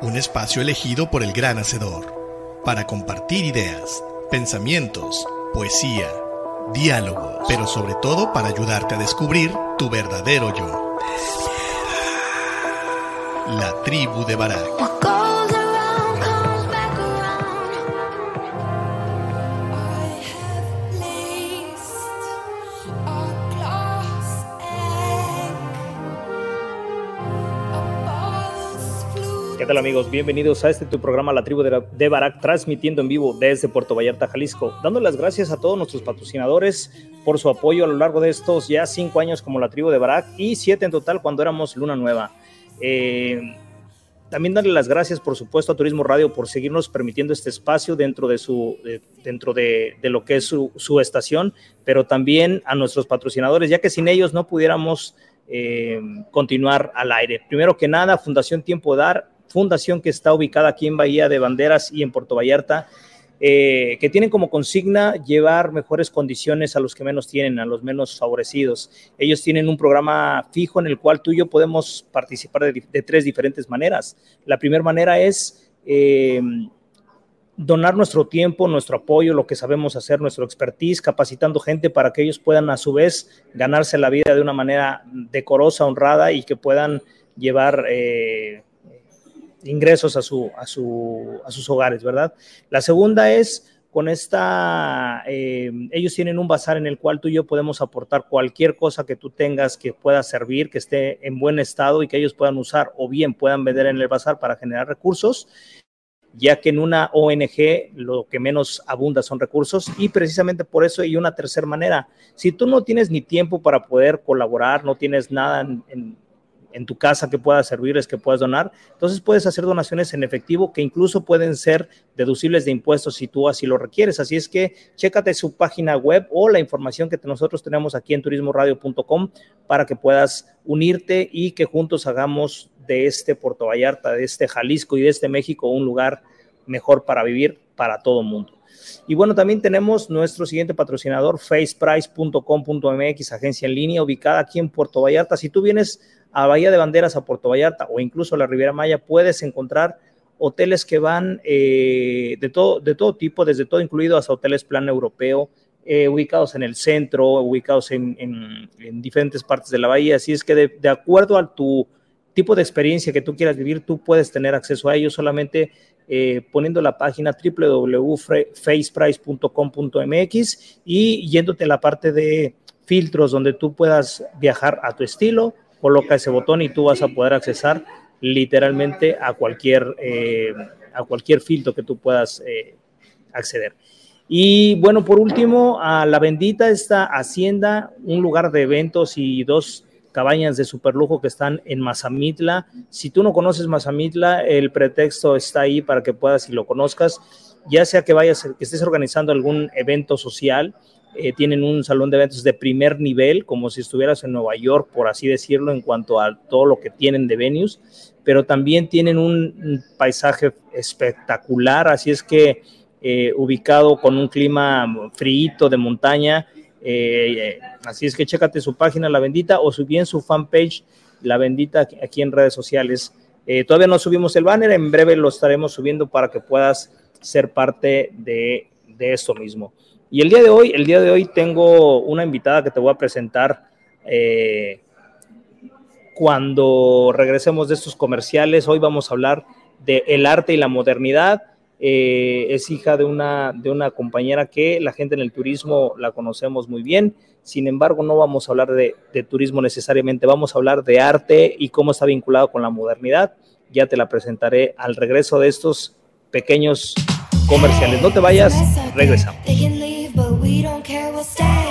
Un espacio elegido por el gran hacedor para compartir ideas pensamientos, poesía, diálogo, pero sobre todo para ayudarte a descubrir tu verdadero yo. La tribu de Barak. Tal amigos? Bienvenidos a este tu programa La Tribu de, Barak, transmitiendo en vivo desde Puerto Vallarta, Jalisco. Dando las gracias a todos nuestros patrocinadores por su apoyo a lo largo de estos ya cinco años como La Tribu de Barak y siete en total cuando éramos Luna Nueva. Eh, también darle las gracias, por supuesto, a Turismo Radio por seguirnos permitiendo este espacio dentro de, su, dentro de, lo que es su, su, estación, pero también a nuestros patrocinadores, ya que sin ellos no pudiéramos eh, continuar al aire. Primero que nada, Fundación Tiempo Dar, fundación que está ubicada aquí en Bahía de Banderas y en Puerto Vallarta, eh, que tienen como consigna llevar mejores condiciones a los que menos tienen, a los menos favorecidos. Ellos tienen un programa fijo en el cual tú y yo podemos participar de, tres diferentes maneras. La primera manera es eh, donar nuestro tiempo, nuestro apoyo, lo que sabemos hacer, nuestro expertise, capacitando gente para que ellos puedan a su vez ganarse la vida de una manera decorosa, honrada y que puedan llevar... Eh, ingresos a, su, a, su, a sus hogares, ¿verdad? La segunda es con esta, eh, ellos tienen un bazar en el cual tú y yo podemos aportar cualquier cosa que tú tengas que pueda servir, que esté en buen estado y que ellos puedan usar o bien puedan vender en el bazar para generar recursos, ya que en una ONG lo que menos abunda son recursos y precisamente por eso hay una tercera manera. Si tú no tienes ni tiempo para poder colaborar, no tienes nada en en tu casa que pueda servirles, que puedas donar. Entonces puedes hacer donaciones en efectivo que incluso pueden ser deducibles de impuestos si tú así lo requieres. Así es que chécate su página web o la información que nosotros tenemos aquí en turismoradio.com para que puedas unirte y que juntos hagamos de este Puerto Vallarta, de este Jalisco y de este México un lugar mejor para vivir para todo el mundo. Y bueno, también tenemos nuestro siguiente patrocinador, faceprice.com.mx, agencia en línea ubicada aquí en Puerto Vallarta. Si tú vienes a Bahía de Banderas, a Puerto Vallarta o incluso a la Riviera Maya, puedes encontrar hoteles que van eh, de, todo, de todo tipo, desde todo incluido hasta hoteles plan europeo, eh, ubicados en el centro, ubicados en, diferentes partes de la bahía. Así es que de, acuerdo a tu tipo de experiencia que tú quieras vivir, tú puedes tener acceso a ellos solamente eh, poniendo la página www.faceprice.com.mx y yéndote a la parte de filtros donde tú puedas viajar a tu estilo, coloca ese botón y tú vas a poder accesar literalmente a cualquier, eh, a cualquier filtro que tú puedas eh, acceder. Y bueno, por último, a la bendita esta hacienda, un lugar de eventos y dos cabañas de superlujo que están en Mazamitla. Si tú no conoces Mazamitla, el pretexto está ahí para que puedas y lo conozcas, ya sea que vayas, que estés organizando algún evento social, eh, tienen un salón de eventos de primer nivel, como si estuvieras en Nueva York, por así decirlo, en cuanto a todo lo que tienen de venues, pero también tienen un, paisaje espectacular, así es que eh, ubicado con un clima frío de montaña, eh, así es que chécate su página La Bendita o bien su fanpage La Bendita aquí en redes sociales. todavía no subimos el banner, en breve lo estaremos subiendo para que puedas ser parte de, de esto mismo. Y el día de hoy, el día de hoy tengo una invitada que te voy a presentar. Eh, cuando regresemos de estos comerciales. Hoy vamos a hablar de el arte y la modernidad. Eh, es hija de una, de una compañera que la gente en el turismo la conocemos muy bien. Sin embargo, no vamos a hablar de, de turismo necesariamente, vamos a hablar de arte y cómo está vinculado con la modernidad. Ya te la presentaré al regreso de estos pequeños comerciales. No te vayas, regresamos. we don't care, we'll stay.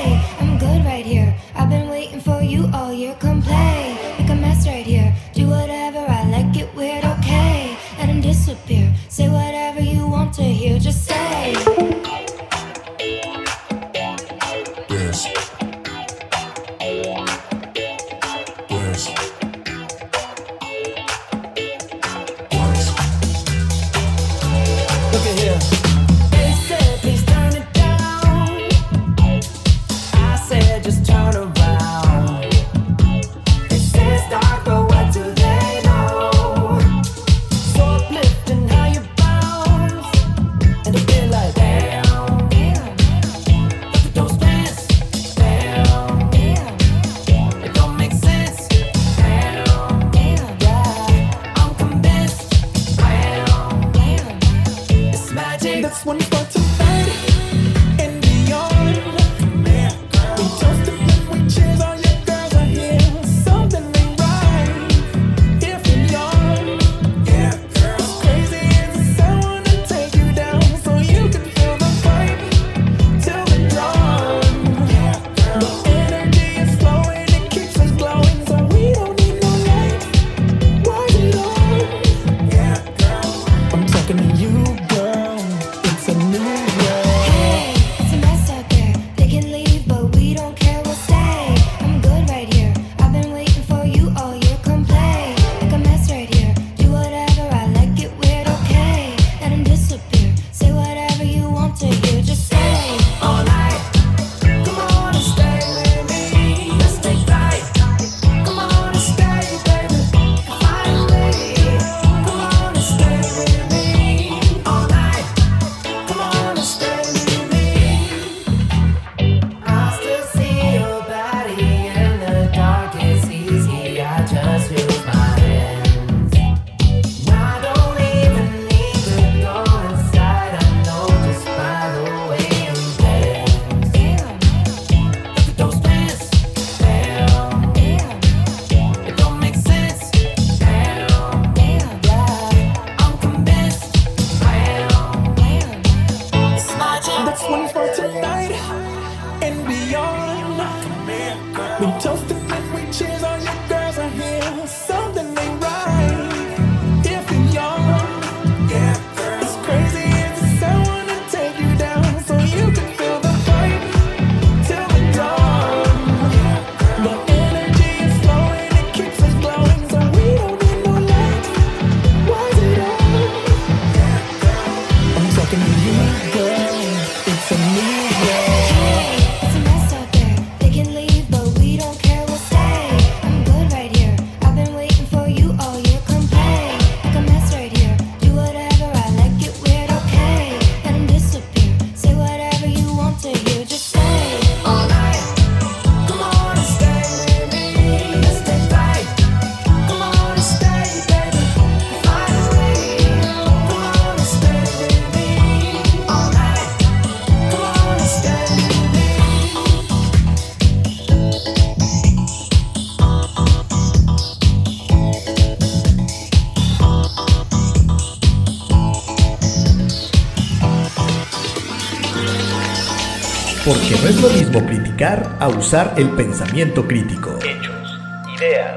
A usar el pensamiento crítico. Hechos, ideas,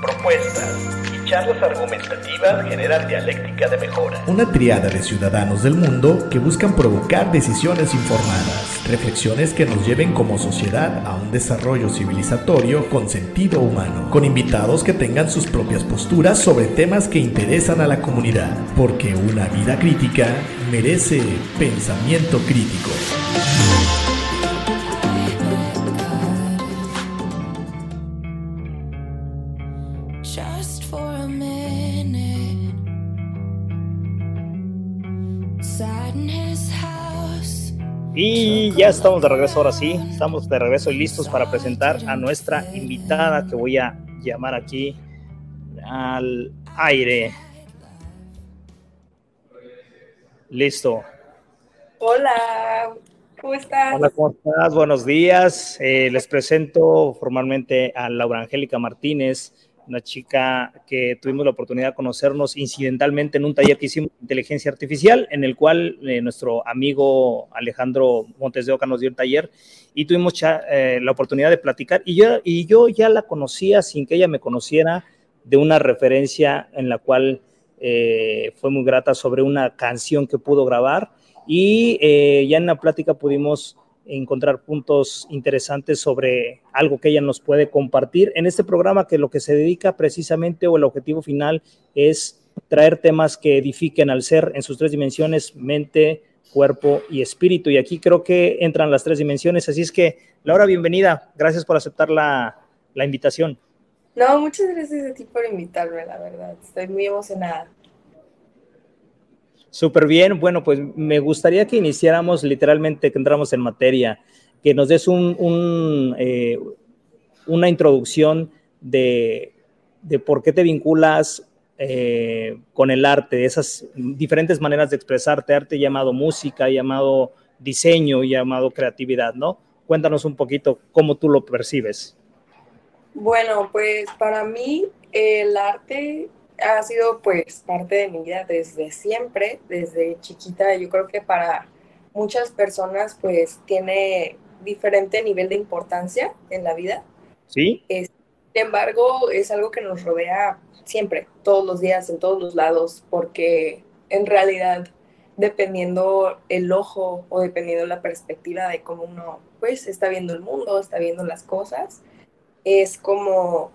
propuestas y charlas argumentativas generan dialéctica de mejora. Una triada de ciudadanos del mundo que buscan provocar decisiones informadas, reflexiones que nos lleven como sociedad a un desarrollo civilizatorio con sentido humano, con invitados que tengan sus propias posturas sobre temas que interesan a la comunidad, porque una vida crítica merece pensamiento crítico. Y ya estamos de regreso ahora sí, estamos de regreso y listos para presentar a nuestra invitada que voy a llamar aquí al aire. Listo. Hola, ¿cómo estás? Hola, ¿cómo estás? Buenos días. Eh, les presento formalmente a Laura Angélica Martínez, una chica que tuvimos la oportunidad de conocernos incidentalmente en un taller que hicimos de inteligencia artificial, en el cual eh, nuestro amigo Alejandro Montes de Oca nos dio el taller y tuvimos eh, la oportunidad de platicar. Y yo, y yo ya la conocía sin que ella me conociera de una referencia en la cual eh, fue muy grata sobre una canción que pudo grabar y ya en la plática pudimos encontrar puntos interesantes sobre algo que ella nos puede compartir en este programa que lo que se dedica precisamente o el objetivo final es traer temas que edifiquen al ser en sus tres dimensiones, mente, cuerpo y espíritu. Y aquí creo que entran las tres dimensiones. Así es que, Laura, bienvenida. Gracias por aceptar la, la invitación. No, muchas gracias a ti por invitarme, la verdad. Estoy muy emocionada. Súper bien. Bueno, pues me gustaría que iniciáramos literalmente, que entramos en materia, que nos des un, eh, una introducción de, por qué te vinculas eh, con el arte, esas diferentes maneras de expresarte, arte llamado música, llamado diseño, llamado creatividad, ¿no? Cuéntanos un poquito cómo tú lo percibes. Bueno, pues para mí el arte ha sido pues parte de mi vida desde siempre, desde chiquita. Yo creo que para muchas personas pues tiene diferente nivel de importancia en la vida. Sí. sin embargo, es algo que nos rodea siempre, todos los días, en todos los lados, porque en realidad, dependiendo el ojo o dependiendo la perspectiva de cómo uno pues está viendo el mundo, está viendo las cosas, es como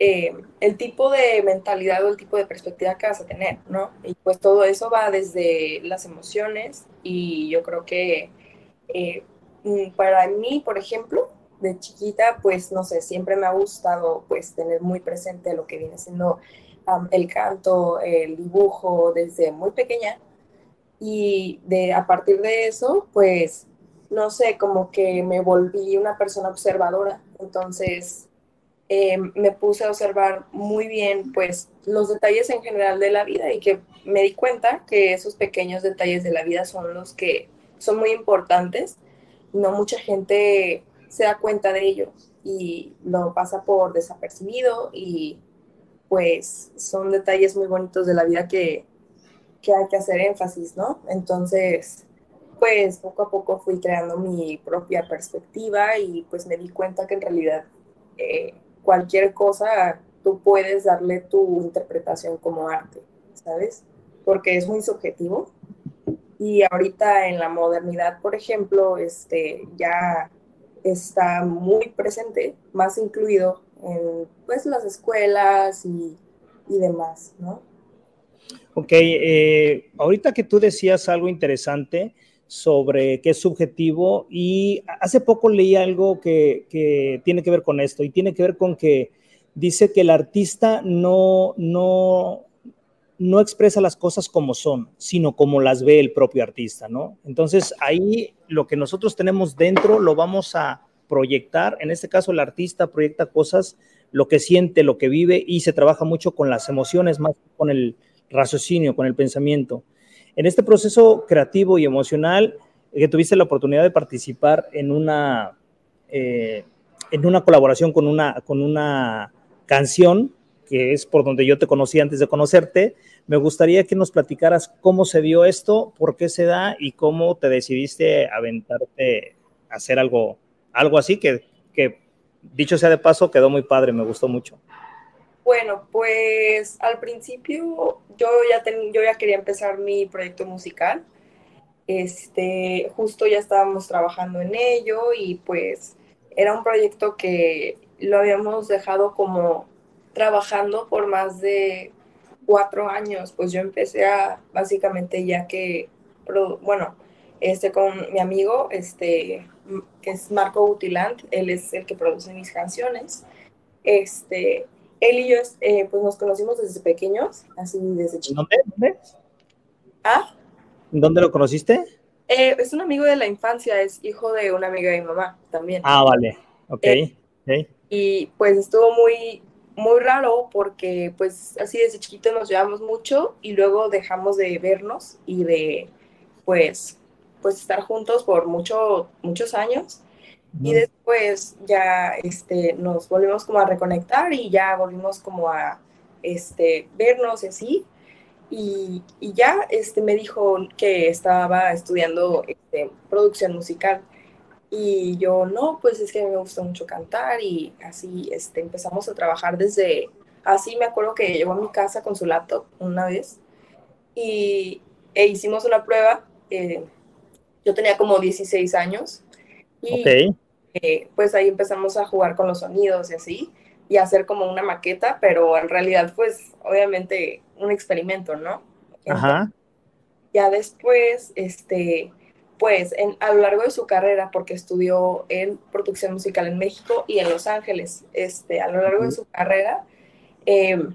eh, el tipo de mentalidad o el tipo de perspectiva que vas a tener, ¿no? Y pues todo eso va desde las emociones y yo creo que eh, mm, para mí, por ejemplo, de chiquita, pues no sé, siempre me ha gustado pues tener muy presente lo que viene siendo el canto, el dibujo desde muy pequeña y de a partir de eso, pues no sé, como que me volví una persona observadora, entonces eh, me puse a observar muy bien pues los detalles en general de la vida y que me di cuenta que esos pequeños detalles de la vida son los que son muy importantes. No mucha gente se da cuenta de ello y lo pasa por desapercibido y pues son detalles muy bonitos de la vida que, que hay que hacer énfasis, ¿no? Entonces, pues poco a poco fui creando mi propia perspectiva y pues me di cuenta que en realidad eh, cualquier cosa tú puedes darle tu interpretación como arte, ¿sabes? Porque es muy subjetivo. Y ahorita en la modernidad, por ejemplo, este, ya está muy presente, más incluido en pues, las escuelas y, y demás, ¿no? Ok, eh, ahorita que tú decías algo interesante, sobre qué es subjetivo y hace poco leí algo que, tiene que ver con esto y tiene que ver con que dice que el artista no, no, no expresa las cosas como son, sino como las ve el propio artista, ¿no? Entonces ahí lo que nosotros tenemos dentro lo vamos a proyectar, en este caso el artista proyecta cosas, lo que siente, lo que vive y se trabaja mucho con las emociones, más con el raciocinio, con el pensamiento. En este proceso creativo y emocional, eh, que tuviste la oportunidad de participar en una, eh, en una colaboración con una, con una canción, que es por donde yo te conocí antes de conocerte, me gustaría que nos platicaras cómo se dio esto, por qué se da y cómo te decidiste aventarte a hacer algo, algo así que, que dicho sea de paso, quedó muy padre, me gustó mucho. Bueno, pues al principio yo ya, yo ya quería empezar mi proyecto musical. Este, justo ya estábamos trabajando en ello y pues era un proyecto que lo habíamos dejado como trabajando por más de cuatro años. Pues yo empecé a básicamente ya que, bueno, este con mi amigo, este, que es Marco Utiland, él es el que produce mis canciones. Este, él y yo eh, pues nos conocimos desde pequeños, así desde chicos. ¿Dónde? ¿Dónde? ¿Ah? ¿Dónde lo conociste? Eh, es un amigo de la infancia, es hijo de una amiga de mi mamá también. Ah, vale, ok. Eh, y pues estuvo muy muy raro porque pues así desde chiquito nos llevamos mucho y luego dejamos de vernos y de pues pues estar juntos por mucho, muchos años. Y después ya este, nos volvimos como a reconectar y ya volvimos como a este, vernos así. Y, y ya este, me dijo que estaba estudiando este, producción musical. Y yo, no, pues es que me gusta mucho cantar y así este, empezamos a trabajar desde, así me acuerdo que llegó a mi casa con su laptop una vez y e hicimos una prueba. Eh, yo tenía como 16 años y eh, pues ahí empezamos a jugar con los sonidos y así y hacer como una maqueta, pero en realidad pues obviamente un experimento, ¿no? Ajá. Ya después, este, pues en, a lo largo de su carrera, porque estudió en producción musical en México y en Los Ángeles, este, a lo largo de su carrera, em,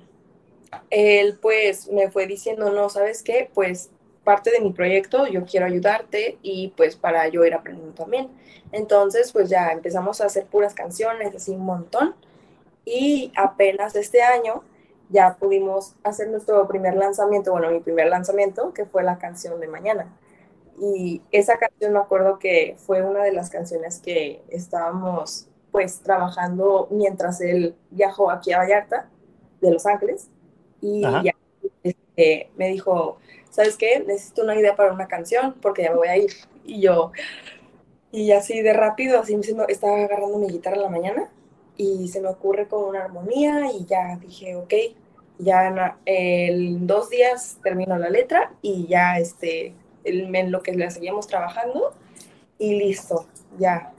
él pues me fue diciendo, no, ¿sabes qué? Pues parte de mi proyecto, yo quiero ayudarte y pues para yo ir aprendiendo también. Entonces pues ya empezamos a hacer puras canciones, así un montón, y apenas este año ya pudimos hacer nuestro primer lanzamiento, bueno, mi primer lanzamiento, que fue la canción de mañana. Y esa canción me acuerdo que fue una de las canciones que estábamos pues trabajando mientras él viajó aquí a Vallarta, de Los Ángeles, y ya este, me dijo, ¿sabes qué? Necesito una idea para una canción porque ya me voy a ir. Y yo, y así de rápido, así me estaba agarrando mi guitarra en la mañana y se me ocurre con una armonía y ya dije, ok, ya en dos días termino la letra y ya este, en lo que la seguíamos trabajando y listo, ya,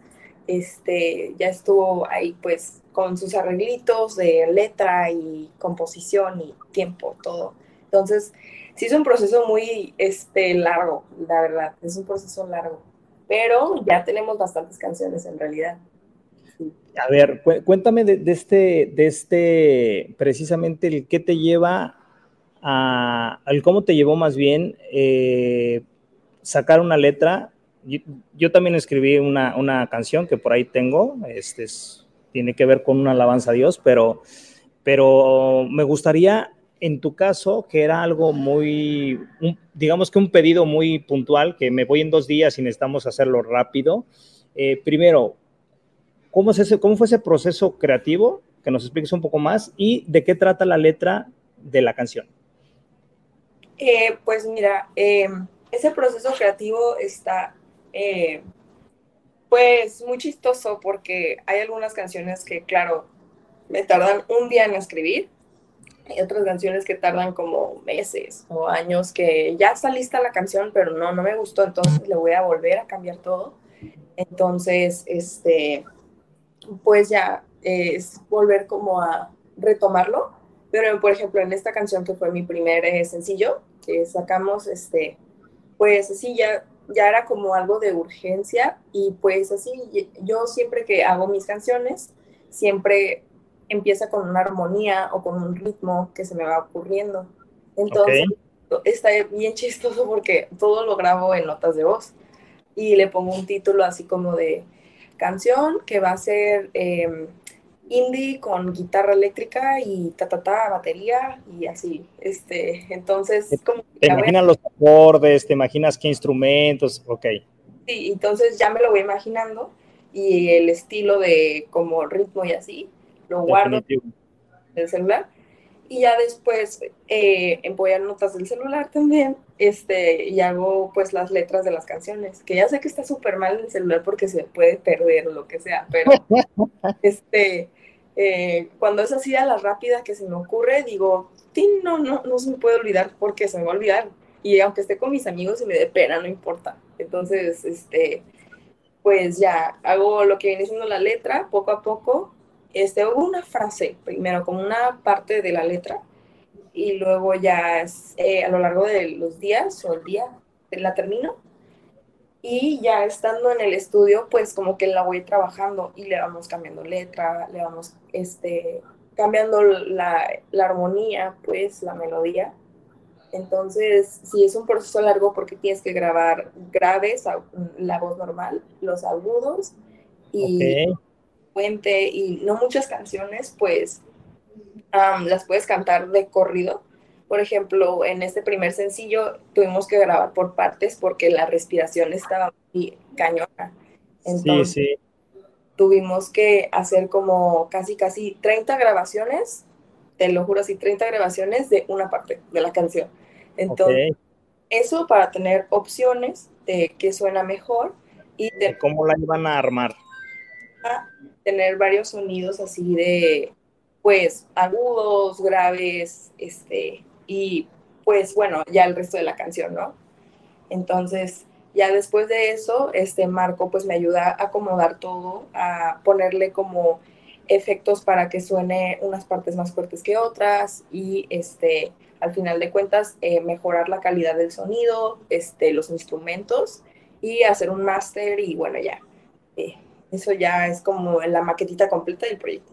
este, ya estuvo ahí pues con sus arreglitos de letra y composición y tiempo, todo. Entonces, sí es un proceso muy este, largo, la verdad, es un proceso largo, pero ya tenemos bastantes canciones en realidad. A ver, cuéntame de, este, de este, precisamente el qué te lleva a, al cómo te llevó más bien eh, sacar una letra. Yo, también escribí una, una, canción que por ahí tengo, este tiene que ver con una alabanza a Dios, pero, pero me gustaría, en tu caso, que era algo muy, digamos que un pedido muy puntual, que me voy en dos días y necesitamos hacerlo rápido. Eh, primero, ¿cómo, es ese, ¿cómo fue ese proceso creativo? Que nos expliques un poco más y de qué trata la letra de la canción. Eh, pues mira, eh, ese proceso creativo está eh, pues muy chistoso porque hay algunas canciones que, claro, me tardan un día en escribir. Hay otras canciones que tardan como meses o años que ya está lista la canción, pero no, no me gustó, entonces le voy a volver a cambiar todo. Entonces, este, pues ya es volver como a retomarlo. Pero, por ejemplo, en esta canción que fue mi primer eh, sencillo, que sacamos, este, pues así ya, ya era como algo de urgencia y pues así yo siempre que hago mis canciones, siempre empieza con una armonía o con un ritmo que se me va ocurriendo. Entonces, está bien chistoso porque todo lo grabo en notas de voz y le pongo un título así como de canción que va a ser... Em, indie con guitarra eléctrica y ta ta ta batería y así. Este entonces como te imaginas los acordes te imaginas qué instrumentos ok. Sí entonces ya me lo voy imaginando y el estilo de como ritmo y así lo guardo en el celular y ya después eh, voy a notas del celular también este y hago pues las letras de las canciones que ya sé que está súper mal en el celular porque se puede perder o lo que sea pero este eh, cuando es así a la rápida que se me ocurre, digo, no, no, no se me puede olvidar porque se me va a olvidar. Y aunque esté con mis amigos y me dé pena, no importa. Entonces, este, pues ya hago lo que viene siendo la letra, poco a poco. Este, una frase primero, como una parte de la letra, y luego ya eh, a lo largo de los días o el día la termino y ya estando en el estudio, pues como que la voy trabajando y le vamos cambiando letra, le vamos este, cambiando la, la armonía, pues la melodía. Entonces, sí es un proceso largo porque tienes que grabar graves, la voz normal, los agudos y puente y no muchas canciones, pues las puedes cantar de corrido. Por ejemplo, en este primer sencillo tuvimos que grabar por partes porque la respiración estaba muy cañona. Entonces, sí, sí. tuvimos que hacer como casi, casi 30 grabaciones, te lo juro así, 30 grabaciones de una parte de la canción. Entonces, eso para tener opciones de qué suena mejor y de cómo la iban a armar. Tener varios sonidos así de, pues, agudos, graves, este, y pues bueno, ya el resto de la canción, ¿no? Entonces, ya después de eso, este Marco pues me ayuda a acomodar todo, a ponerle como efectos para que suene unas partes más fuertes que otras y este al final de cuentas eh, mejorar la calidad del sonido, este, los instrumentos y hacer un máster y bueno ya eh, eso ya es como la maquetita completa del proyecto.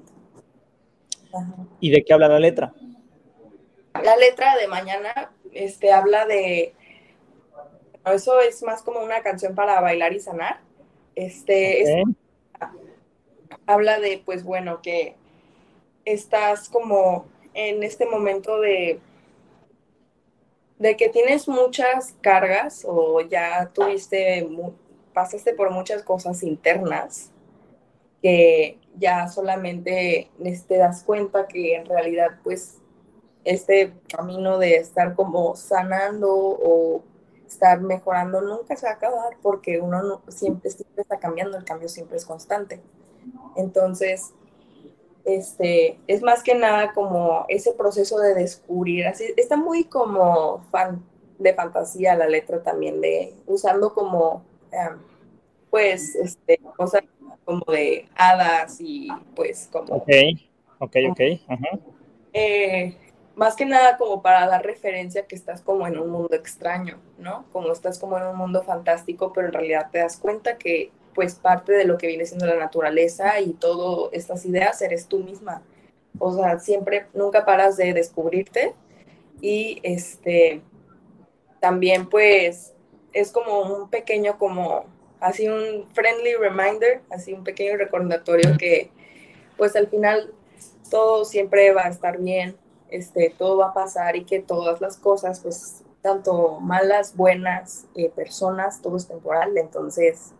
¿Y de qué habla la letra? La letra de mañana este, habla de, eso es más como una canción para bailar y sanar. Este, habla de, pues bueno, que estás como en este momento de, de que tienes muchas cargas o ya tuviste, pasaste por muchas cosas internas que ya solamente te das cuenta que en realidad pues este camino de estar como sanando o estar mejorando nunca se va a acabar porque uno siempre, siempre está cambiando, el cambio siempre es constante. Entonces, este, es más que nada como ese proceso de descubrir, así, está muy como fan, de fantasía la letra también, de usando como, em, pues, este, cosas como de hadas y pues como... Ok, ok, ok. Ajá. Eh, más que nada como para dar referencia que estás como en un mundo extraño, ¿no? Como estás como en un mundo fantástico, pero en realidad te das cuenta que pues parte de lo que viene siendo la naturaleza y todas estas ideas eres tú misma. O sea, siempre, nunca paras de descubrirte y este, también pues es como un pequeño, como así un friendly reminder, así un pequeño recordatorio que pues al final todo siempre va a estar bien, este, todo va a pasar y que todas las cosas, pues, tanto malas, buenas, eh, personas, todo es temporal, entonces,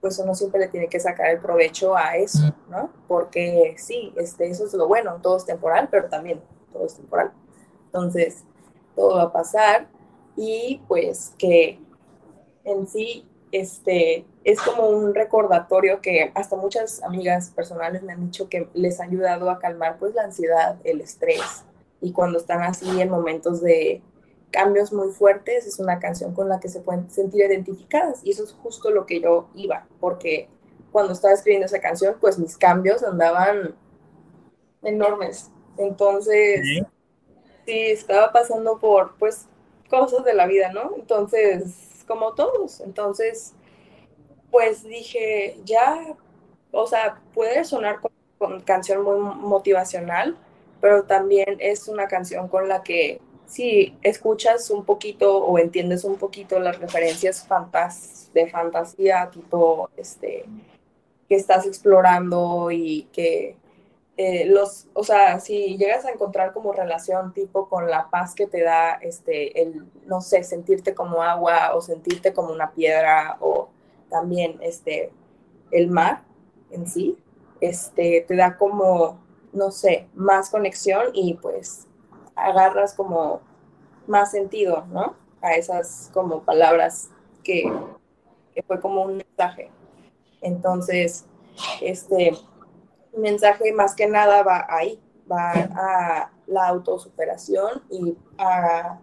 pues uno siempre le tiene que sacar el provecho a eso, ¿no? Porque sí, este, eso es lo bueno, todo es temporal, pero también todo es temporal. Entonces, todo va a pasar y pues que en sí, este, es como un recordatorio que hasta muchas amigas personales me han dicho que les ha ayudado a calmar pues la ansiedad, el estrés, y cuando están así en momentos de cambios muy fuertes, es una canción con la que se pueden sentir identificadas y eso es justo lo que yo iba, porque cuando estaba escribiendo esa canción, pues mis cambios andaban enormes. Entonces, sí, estaba pasando por pues cosas de la vida, ¿no? Entonces, como todos, entonces, pues dije, ya, o sea, puede sonar como, como canción muy motivacional, pero también es una canción con la que si escuchas un poquito o entiendes un poquito las referencias de fantasía, tipo, este, que estás explorando y que eh, los, o sea, si llegas a encontrar como relación tipo con la paz que te da, este, el, no sé, sentirte como agua o sentirte como una piedra o también, este, el mar en sí, este, te da como no sé, más conexión y pues agarras como más sentido, ¿no? A esas como palabras que, fue como un mensaje. Entonces, este mensaje más que nada va ahí, va a la autosuperación y a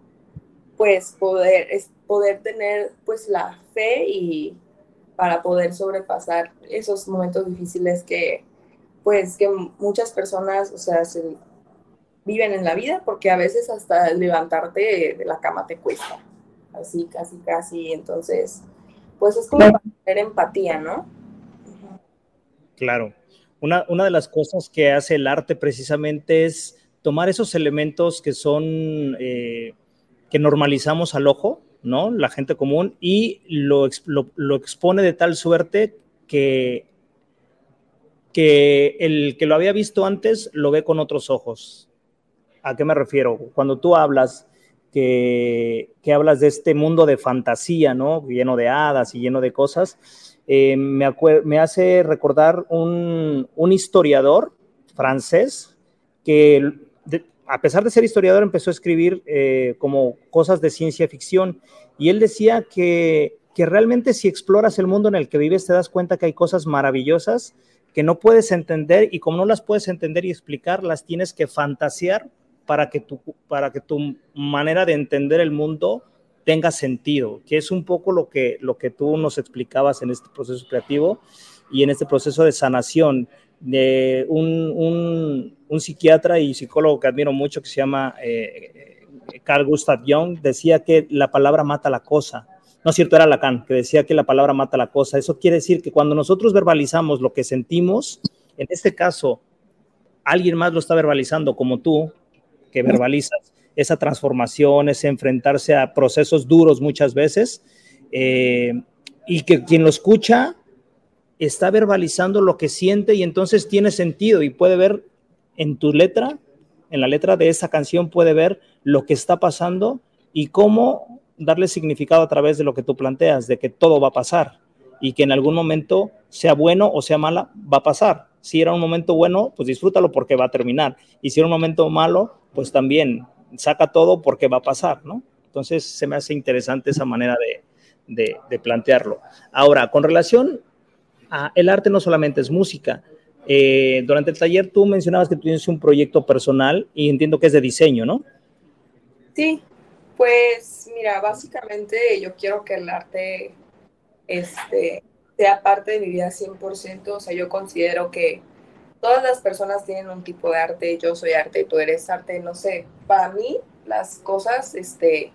pues poder, poder tener pues la fe y para poder sobrepasar esos momentos difíciles que, pues que muchas personas, o sea, se viven en la vida porque a veces hasta levantarte de la cama te cuesta, así, casi, casi, entonces, pues es como para tener empatía, ¿no? Claro. Una, de las cosas que hace el arte precisamente es tomar esos elementos que son, eh, que normalizamos al ojo, ¿no? La gente común, y lo, lo expone de tal suerte que que el que lo había visto antes lo ve con otros ojos. ¿A qué me refiero? Cuando tú hablas que, que hablas de este mundo de fantasía, ¿no? Lleno de hadas y lleno de cosas, eh, me, hace recordar un, un historiador francés que a pesar de ser historiador, empezó a escribir eh, como cosas de ciencia ficción. Y él decía que, que realmente si exploras el mundo en el que vives, te das cuenta que hay cosas maravillosas que no puedes entender y como no las puedes entender y explicar, las tienes que fantasear para que tu, para que tu manera de entender el mundo tenga sentido, que es un poco lo que, lo que tú nos explicabas en este proceso creativo y en este proceso de sanación de un, un, psiquiatra y psicólogo que admiro mucho que se llama eh, Carl Gustav Jung, decía que la palabra mata la cosa. No es cierto, era Lacan, que decía que la palabra mata la cosa. Eso quiere decir que cuando nosotros verbalizamos lo que sentimos, en este caso, alguien más lo está verbalizando como tú, que verbalizas esa transformación, ese enfrentarse a procesos duros muchas veces, eh, y que quien lo escucha está verbalizando lo que siente y entonces tiene sentido y puede ver en tu letra, en la letra de esa canción, puede ver lo que está pasando y cómo darle significado a través de lo que tú planteas, de que todo va a pasar y que en algún momento, sea bueno o sea mala, va a pasar. Si era un momento bueno, pues disfrútalo porque va a terminar. Y si era un momento malo, pues también saca todo porque va a pasar, ¿no? Entonces se me hace interesante esa manera de, de plantearlo. Ahora, con relación Ah, el arte no solamente es música. Eh, durante el taller tú mencionabas que tienes un proyecto personal y entiendo que es de diseño, ¿no? Sí, pues mira, básicamente yo quiero que el arte este, sea parte de mi vida 100%, o sea, yo considero que todas las personas tienen un tipo de arte, yo soy arte, tú eres arte, no sé, para mí las cosas, este,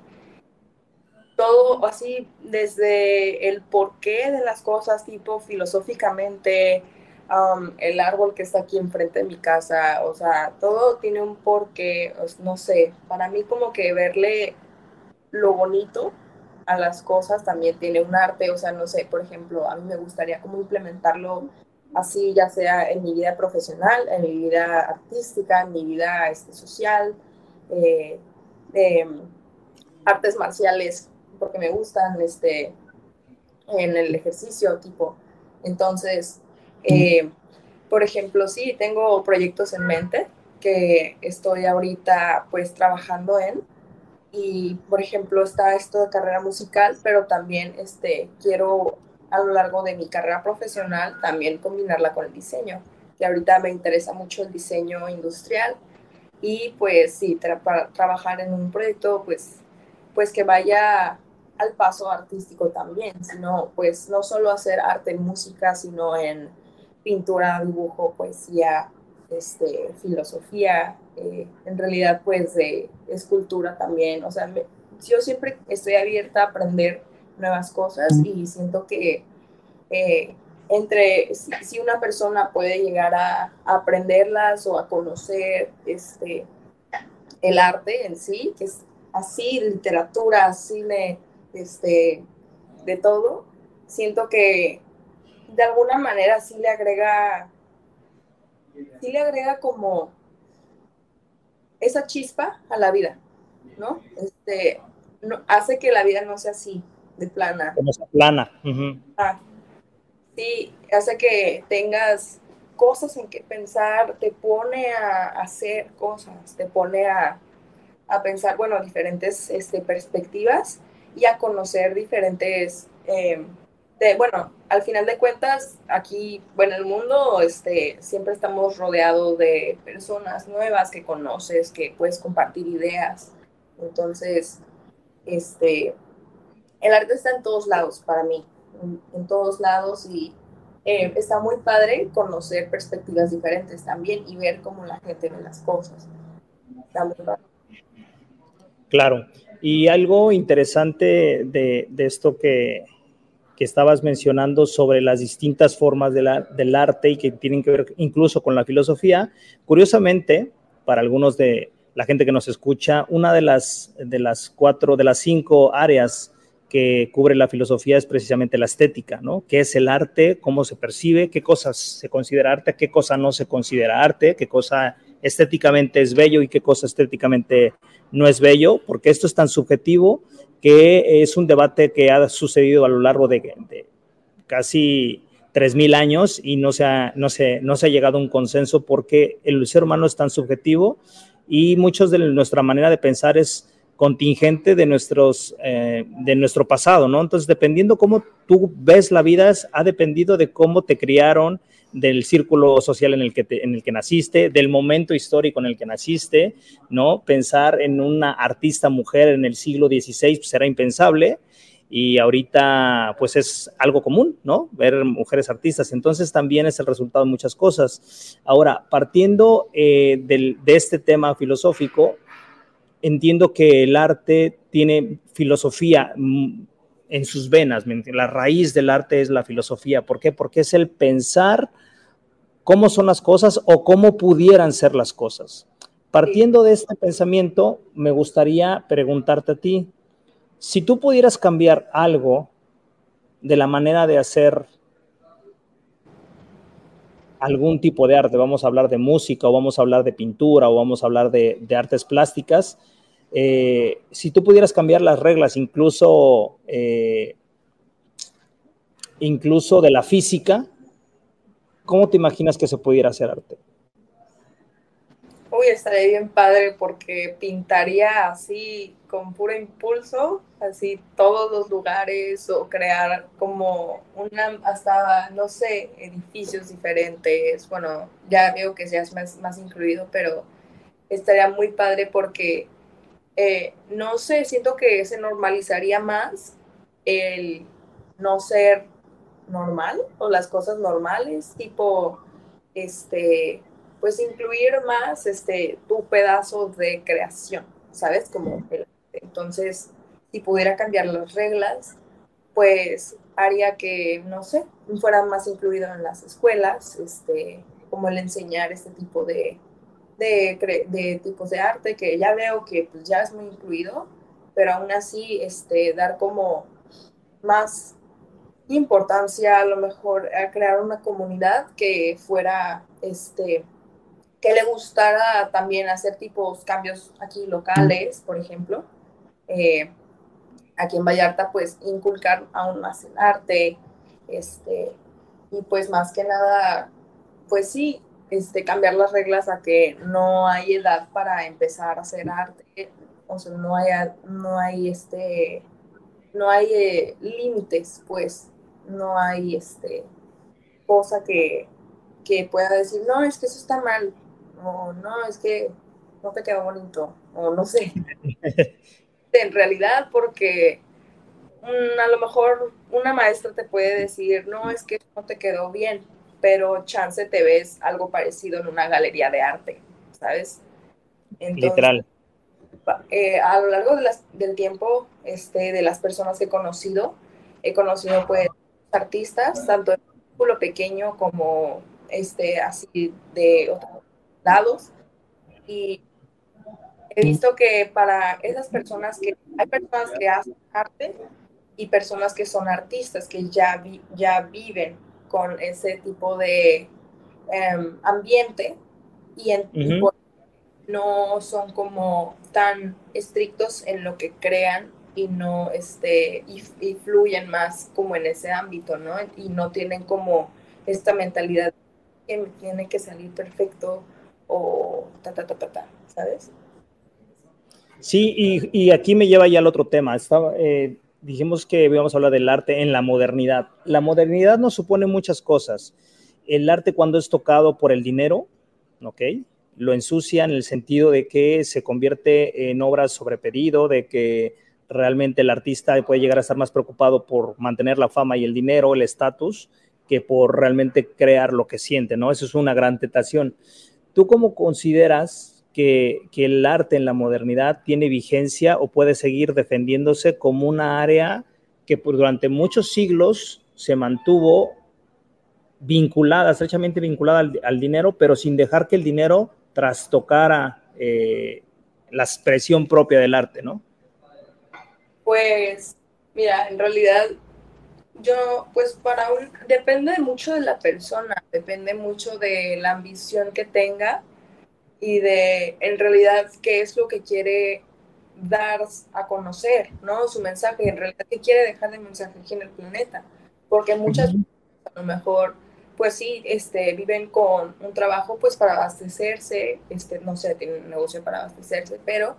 todo así desde el porqué de las cosas, tipo filosóficamente, um, el árbol que está aquí enfrente de mi casa, o sea, todo tiene un porqué, no sé, para mí como que verle lo bonito a las cosas también tiene un arte, o sea, no sé, por ejemplo, a mí me gustaría como implementarlo así, ya sea en mi vida profesional, en mi vida artística, en mi vida este, social, eh, artes marciales porque me gustan este, en el ejercicio, tipo. Entonces, eh, por ejemplo, sí, tengo proyectos en mente que estoy ahorita pues trabajando en. Y, por ejemplo, está esto de carrera musical, pero también este, quiero a lo largo de mi carrera profesional también combinarla con el diseño, que ahorita me interesa mucho el diseño industrial y pues sí, para trabajar en un proyecto pues, pues que vaya al paso artístico también, sino pues no solo hacer arte en música, sino en pintura, dibujo, poesía, este, filosofía, eh, en realidad pues de escultura también, o sea, yo siempre estoy abierta a aprender nuevas cosas y siento que eh, entre si, una persona puede llegar a, aprenderlas o a conocer este, el arte en sí, que es así, literatura, cine, este, de todo, siento que de alguna manera sí le agrega, sí le agrega como esa chispa a la vida, ¿no? Este, no, hace que la vida no sea así, de plana. Como plana. ah, sí, hace que tengas cosas en que pensar, te pone a hacer cosas, te pone a, a pensar, bueno, diferentes este, perspectivas y a conocer diferentes, eh, de, bueno, al final de cuentas, aquí, bueno, en el mundo este, siempre estamos rodeados de personas nuevas que conoces, que puedes compartir ideas. Entonces, este, el arte está en todos lados para mí, en, todos lados y eh, está muy padre conocer perspectivas diferentes también y ver cómo la gente ve las cosas. Claro. Y algo interesante de, esto que, estabas mencionando sobre las distintas formas del arte y que tienen que ver incluso con la filosofía, curiosamente, para algunos de la gente que nos escucha, una de las, de las cuatro, de las cinco áreas que cubre la filosofía es precisamente la estética, ¿no? ¿Qué es el arte? ¿Cómo se percibe? ¿Qué cosas se considera arte? ¿Qué cosa no se considera arte? ¿Qué cosa estéticamente es bello y qué cosa estéticamente no es bello, porque esto es tan subjetivo que es un debate que ha sucedido a lo largo de, de casi 3.000 años y no se, ha, no, se, no se ha llegado a un consenso porque el ser humano es tan subjetivo y muchos de nuestra manera de pensar es contingente de, nuestros, eh, de nuestro pasado, ¿no? Entonces, dependiendo cómo tú ves la vida, ha dependido de cómo te criaron, del círculo social en el, que en el que naciste, del momento histórico en el que naciste, ¿no? Pensar en una artista mujer en el siglo XVI pues, impensable, y ahorita pues es algo común, ¿no? Ver mujeres artistas, entonces también es el resultado de muchas cosas. Ahora, partiendo eh, del, de este tema filosófico, entiendo que el arte tiene filosofía mm, en sus venas, la raíz del arte es la filosofía, ¿por qué? Porque es el pensar cómo son las cosas o cómo pudieran ser las cosas. Partiendo de este pensamiento, me gustaría preguntarte a ti, si tú pudieras cambiar algo de la manera de hacer algún tipo de arte, vamos a hablar de música o vamos a hablar de pintura o vamos a hablar de, artes plásticas, eh, si tú pudieras cambiar las reglas incluso, eh, incluso de la física, ¿cómo te imaginas que se pudiera hacer arte? Uy, estaría bien padre porque pintaría así con puro impulso, así todos los lugares o crear como una, hasta, no sé, edificios diferentes. Bueno, ya veo que seas más, más incluido, pero estaría muy padre porque, eh, no sé, siento que se normalizaría más el no ser normal o las cosas normales, tipo, este, pues incluir más este, tu pedazo de creación, ¿sabes? Como entonces, si pudiera cambiar las reglas, pues haría que, no sé, fuera más incluido en las escuelas, este, como el enseñar este tipo de, de, tipos de arte, que ya veo que pues, ya es muy incluido, pero aún así este, dar como más importancia a lo mejor a crear una comunidad que fuera este que le gustara también hacer tipos cambios aquí locales, por ejemplo. Eh, aquí en Vallarta, pues inculcar aún más el arte, este, y pues más que nada, pues sí, este, cambiar las reglas a que no hay edad para empezar a hacer arte, o sea, no hay, no hay, este, no hay eh, límites, pues, no hay, este, cosa que, que pueda decir, no, es que eso está mal, o no, es que no te quedó bonito, o no sé. en realidad, porque mm, a lo mejor una maestra te puede decir, no, es que no te quedó bien, pero chance te ves algo parecido en una galería de arte, ¿sabes? Literal. Eh, a lo largo del tiempo, este, de las personas que he conocido, he conocido pues artistas, tanto en círculo pequeño como este, así de otros lados. Y he visto que para esas personas que hay personas que hacen arte y personas que son artistas que ya, ya viven con ese tipo de em, ambiente y, no son como tan estrictos en lo que crean y no este y, fluyen más como en ese ámbito, ¿no? Y no tienen como esta mentalidad que tiene que salir perfecto o ta ta ta ta, ta ¿sabes? Sí, y, aquí me lleva ya al otro tema. Estaba, eh, dijimos que íbamos a hablar del arte en la modernidad. La modernidad nos supone muchas cosas. El arte cuando es tocado por el dinero, ¿ok? Lo ensucia en el sentido de que se convierte en obras sobre pedido, de que realmente el artista puede llegar a estar más preocupado por mantener la fama y el dinero, el estatus, que por realmente crear lo que siente, ¿no? Eso es una gran tentación. ¿Tú cómo consideras que, el arte en la modernidad tiene vigencia o puede seguir defendiéndose como una área que durante muchos siglos se mantuvo vinculada, estrechamente vinculada al, dinero, pero sin dejar que el dinero trastocara eh, la expresión propia del arte, ¿no? Pues, mira, en realidad yo, pues para un, depende mucho de la persona, depende mucho de la ambición que tenga y de en realidad qué es lo que quiere dar a conocer, ¿no? Su mensaje, en realidad qué quiere dejar de mensaje aquí en el planeta, porque muchas veces a lo mejor pues sí, este, viven con un trabajo pues para abastecerse, este, no sé, tienen un negocio para abastecerse, pero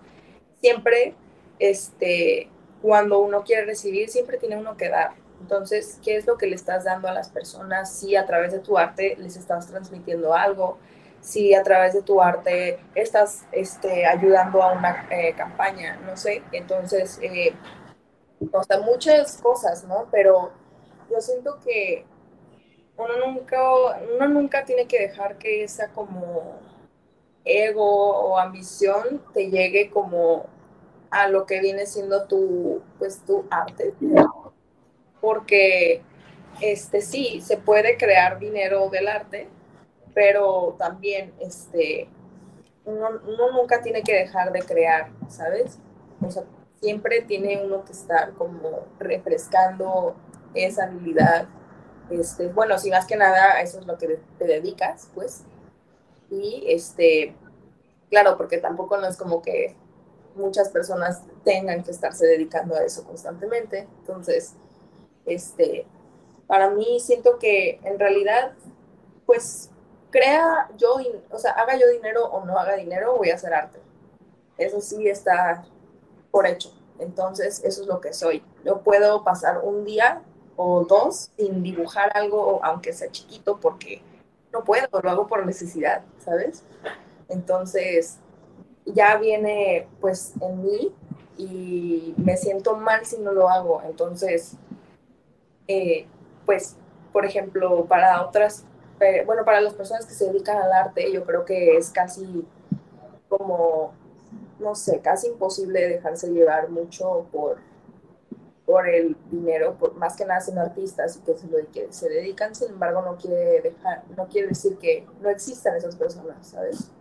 siempre, este, cuando uno quiere recibir, siempre tiene uno que dar. Entonces, ¿qué es lo que le estás dando a las personas? Si a través de tu arte les estás transmitiendo algo, si a través de tu arte estás este, ayudando a una eh, campaña, no sé. Entonces, eh, muchas cosas, ¿no? Pero yo siento que uno nunca, uno nunca tiene que dejar que esa como ego o ambición te llegue como a lo que viene siendo tu, pues, tu arte. Porque, este, sí, se puede crear dinero del arte, pero también, este, uno, nunca tiene que dejar de crear, ¿sabes? O sea, siempre tiene uno que estar como refrescando esa habilidad este, bueno, si más que nada eso es lo que te dedicas, pues. Y este, claro, porque tampoco no es como que muchas personas tengan que estarse dedicando a eso constantemente. Entonces, este, para mí siento que en realidad, pues, crea yo, o sea, haga yo dinero o no haga dinero, voy a hacer arte. Eso sí está por hecho. Entonces, eso es lo que soy. Yo puedo pasar un día o dos sin dibujar algo, aunque sea chiquito, porque no puedo, lo hago por necesidad, ¿sabes? Entonces, ya viene pues en mí y me siento mal si no lo hago. Entonces, eh, pues, por ejemplo, para otras, eh, bueno, para las personas que se dedican al arte, yo creo que es casi como, no sé, casi imposible dejarse llevar mucho por por el dinero, por, más que nada son artistas y que se, que se dedican, sin embargo no quiere dejar, no quiere decir que no existan esas personas, ¿sabes?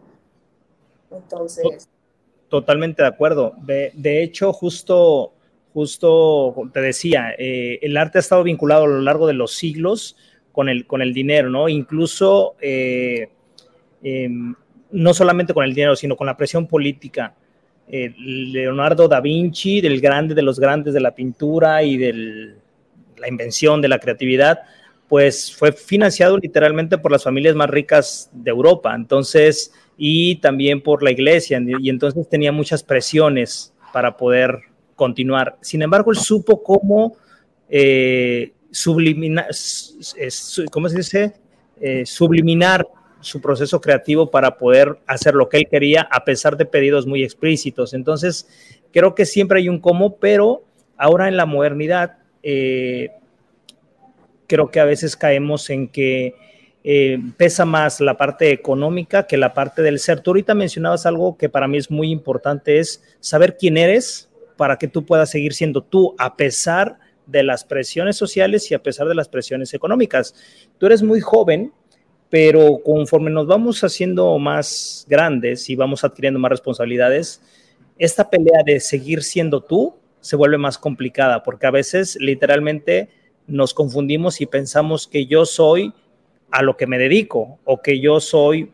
Entonces... Totalmente de acuerdo. De, de hecho, justo, justo te decía, eh, el arte ha estado vinculado a lo largo de los siglos con el, con el dinero, ¿no? Incluso eh, em, no solamente con el dinero, sino con la presión política eh, Leonardo da Vinci, del grande de los grandes de la pintura y de la invención, de la creatividad, pues fue financiado literalmente por las familias más ricas de Europa, entonces, y también por la iglesia, y entonces tenía muchas presiones para poder continuar. Sin embargo, él supo cómo eh, subliminar, ¿cómo se dice? Eh, subliminar su proceso creativo para poder hacer lo que él quería a pesar de pedidos muy explícitos. Entonces, creo que siempre hay un cómo, pero ahora en la modernidad, eh, creo que a veces caemos en que eh, pesa más la parte económica que la parte del ser. Tú ahorita mencionabas algo que para mí es muy importante, es saber quién eres para que tú puedas seguir siendo tú a pesar de las presiones sociales y a pesar de las presiones económicas. Tú eres muy joven, pero conforme nos vamos haciendo más grandes y vamos adquiriendo más responsabilidades, esta pelea de seguir siendo tú se vuelve más complicada porque a veces literalmente nos confundimos y pensamos que yo soy a lo que me dedico o que yo soy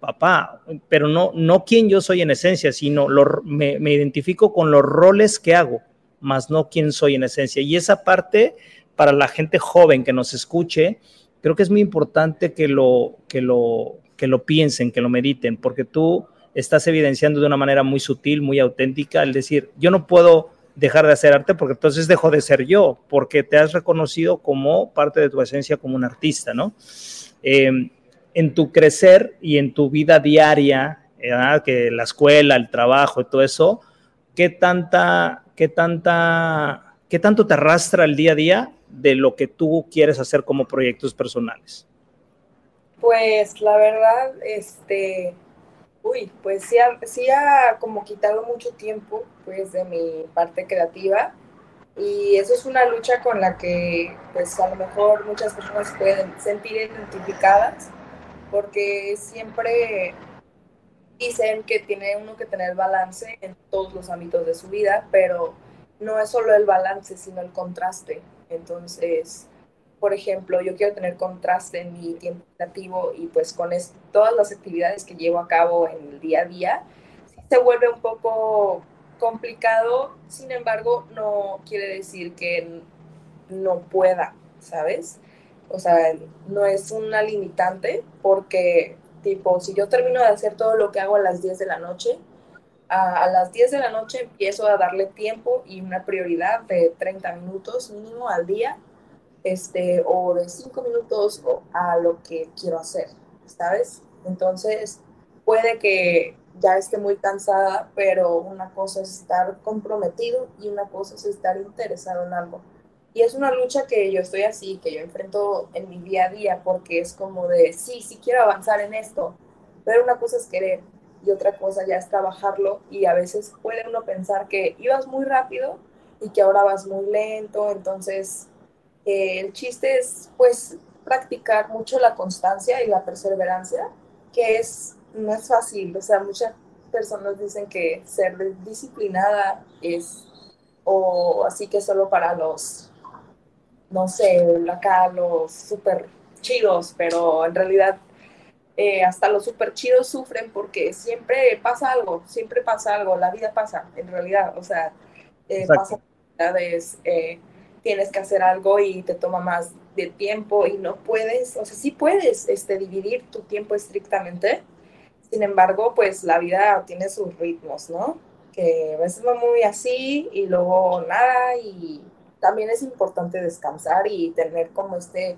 papá, pero no, no quién yo soy en esencia, sino me, me identifico con los roles que hago, más no quién soy en esencia. Y esa parte, para la gente joven que nos escuche, creo que es muy importante que lo, que lo, que lo piensen, que lo mediten, porque tú estás evidenciando de una manera muy sutil, muy auténtica, el decir, yo no puedo dejar de hacer arte porque entonces dejo de ser yo, porque te has reconocido como parte de tu esencia como un artista, ¿no? Em, en tu crecer y en tu vida diaria, que la escuela, el trabajo y todo eso, ¿qué tanta, qué tanta, qué tanto te arrastra el día a día de lo que tú quieres hacer como proyectos personales? Pues la verdad, este, uy, pues sí ha, sí ha como quitado mucho tiempo pues de mi parte creativa y eso es una lucha con la que pues a lo mejor muchas personas pueden sentir identificadas porque siempre dicen que tiene uno que tener balance en todos los ámbitos de su vida, pero no es solo el balance, sino el contraste. Entonces, por ejemplo, yo quiero tener contraste en mi tiempo creativo y pues con todas las actividades que llevo a cabo en el día a día, se vuelve un poco complicado, sin embargo, no quiere decir que no pueda, ¿sabes? O sea, no es una limitante porque, tipo, si yo termino de hacer todo lo que hago a las 10 de la noche, a, las 10 de la noche empiezo a darle tiempo y una prioridad de 30 minutos mínimo al día, este, o de 5 minutos a lo que quiero hacer, ¿sabes? Entonces, puede que ya esté muy cansada, pero una cosa es estar comprometido y una cosa es estar interesado en algo. Y es una lucha que yo estoy así, que yo enfrento en mi día a día, porque es como de, sí, sí quiero avanzar en esto, pero una cosa es querer y otra cosa ya es trabajarlo y a veces puede uno pensar que ibas muy rápido y que ahora vas muy lento, entonces eh, el chiste es pues practicar mucho la constancia y la perseverancia, que es no es fácil, o sea, muchas personas dicen que ser disciplinada es, o así que solo para los, no sé, acá los súper chidos, pero en realidad eh, hasta los súper chidos sufren porque siempre pasa algo, siempre pasa algo, la vida pasa, en realidad, o sea, eh, pasa eh, tienes que hacer algo y te toma más de tiempo y no puedes, o sea, sí puedes este, dividir tu tiempo estrictamente, sin embargo, pues la vida tiene sus ritmos, ¿no? Que a veces va muy así y luego nada y también es importante descansar y tener como este,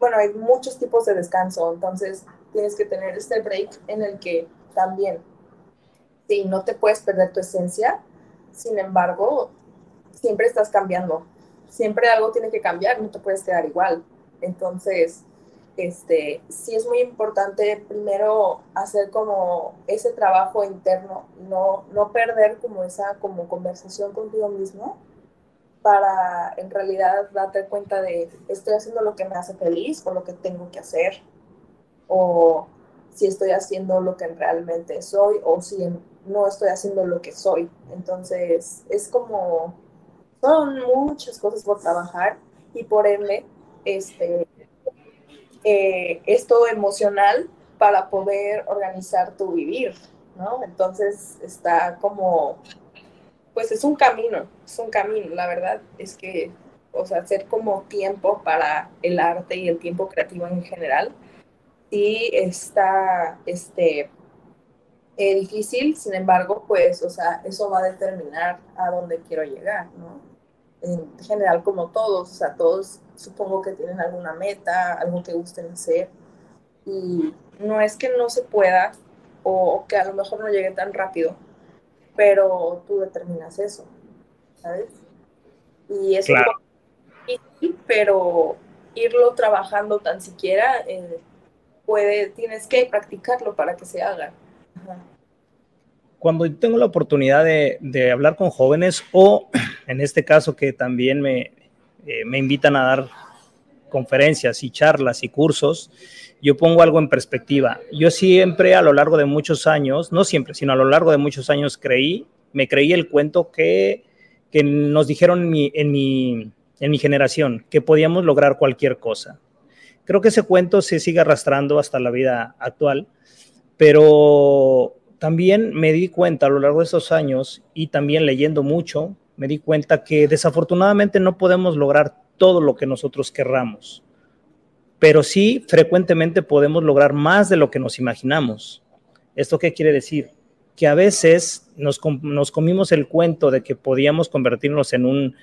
bueno, hay muchos tipos de descanso, entonces tienes que tener este break en el que también, sí, no te puedes perder tu esencia, sin embargo, siempre estás cambiando, siempre algo tiene que cambiar, no te puedes quedar igual. Entonces, este, sí es muy importante primero hacer como ese trabajo interno, no, no perder como esa como conversación contigo mismo para en realidad darte cuenta de estoy haciendo lo que me hace feliz o lo que tengo que hacer o si estoy haciendo lo que realmente soy o si no estoy haciendo lo que soy. Entonces es como, son muchas cosas por trabajar y por ende, este, eh, esto emocional para poder organizar tu vivir, ¿no? Entonces está como, pues es un camino, es un camino, la verdad es que, o sea, hacer como tiempo para el arte y el tiempo creativo en general, sí está, este, eh, difícil, sin embargo, pues, o sea, eso va a determinar a dónde quiero llegar, ¿no? En general, como todos, o sea, todos supongo que tienen alguna meta, algo que gusten hacer. Y no es que no se pueda o que a lo mejor no llegue tan rápido, pero tú determinas eso, ¿sabes? Y es claro. difícil, pero irlo trabajando tan siquiera, eh, puede, tienes que practicarlo para que se haga. Cuando tengo la oportunidad de, de hablar con jóvenes o en este caso que también me, eh, me invitan a dar conferencias y charlas y cursos, yo pongo algo en perspectiva. Yo siempre a lo largo de muchos años, no siempre, sino a lo largo de muchos años creí, me creí el cuento que, que nos dijeron en mi, en, mi, en mi generación, que podíamos lograr cualquier cosa. Creo que ese cuento se sigue arrastrando hasta la vida actual, pero también me di cuenta a lo largo de esos años y también leyendo mucho, me di cuenta que desafortunadamente no podemos lograr todo lo que nosotros querramos, pero sí frecuentemente podemos lograr más de lo que nos imaginamos. ¿Esto qué quiere decir? Que a veces nos, comimos el cuento de que podíamos convertirnos en un